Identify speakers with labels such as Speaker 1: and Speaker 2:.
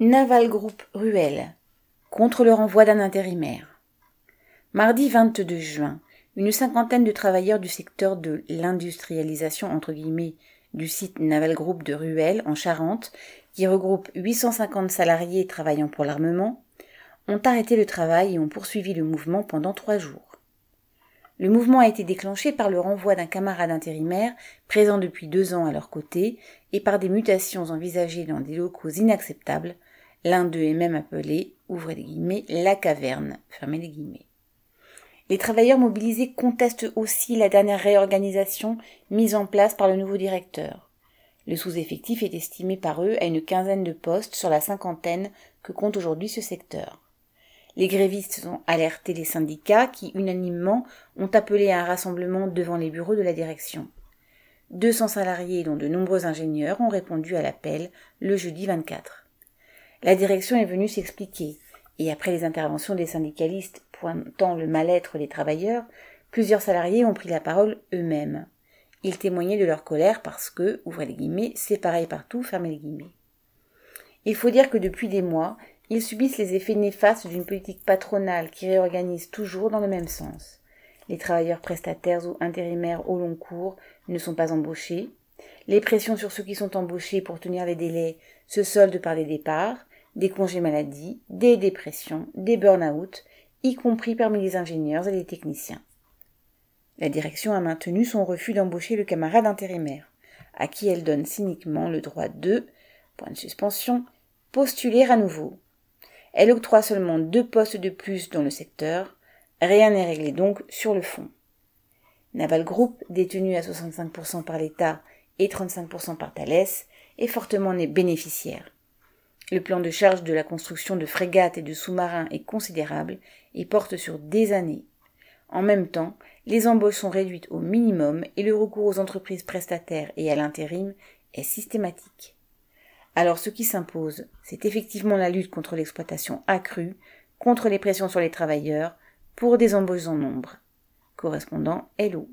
Speaker 1: Naval Group Ruel contre le renvoi d'un intérimaire. Mardi 22 juin, une cinquantaine de travailleurs du secteur de l'industrialisation du site Naval Group de Ruel en Charente, qui regroupe 850 salariés travaillant pour l'armement, ont arrêté le travail et ont poursuivi le mouvement pendant trois jours. Le mouvement a été déclenché par le renvoi d'un camarade intérimaire présent depuis deux ans à leur côté et par des mutations envisagées dans des locaux inacceptables L'un d'eux est même appelé, ouvrez les guillemets, la caverne, fermez les guillemets. Les travailleurs mobilisés contestent aussi la dernière réorganisation mise en place par le nouveau directeur. Le sous-effectif est estimé par eux à une quinzaine de postes sur la cinquantaine que compte aujourd'hui ce secteur. Les grévistes ont alerté les syndicats qui, unanimement, ont appelé à un rassemblement devant les bureaux de la direction. 200 salariés, dont de nombreux ingénieurs, ont répondu à l'appel le jeudi 24. La direction est venue s'expliquer, et après les interventions des syndicalistes pointant le mal-être des travailleurs, plusieurs salariés ont pris la parole eux-mêmes. Ils témoignaient de leur colère parce que, ouvrez les guillemets, c'est pareil partout, fermez les guillemets. Il faut dire que depuis des mois, ils subissent les effets néfastes d'une politique patronale qui réorganise toujours dans le même sens. Les travailleurs prestataires ou intérimaires au long cours ne sont pas embauchés. Les pressions sur ceux qui sont embauchés pour tenir les délais se soldent par des départs des congés maladie, des dépressions, des burn-out, y compris parmi les ingénieurs et les techniciens. La direction a maintenu son refus d'embaucher le camarade intérimaire, à qui elle donne cyniquement le droit de, point de suspension, postuler à nouveau. Elle octroie seulement deux postes de plus dans le secteur, rien n'est réglé donc sur le fond. Naval Group, détenu à 65% par l'État et 35% par Thales, est fortement bénéficiaire. Le plan de charge de la construction de frégates et de sous-marins est considérable et porte sur des années. En même temps, les embauches sont réduites au minimum et le recours aux entreprises prestataires et à l'intérim est systématique. Alors ce qui s'impose, c'est effectivement la lutte contre l'exploitation accrue, contre les pressions sur les travailleurs, pour des embauches en nombre. Correspondant Hello.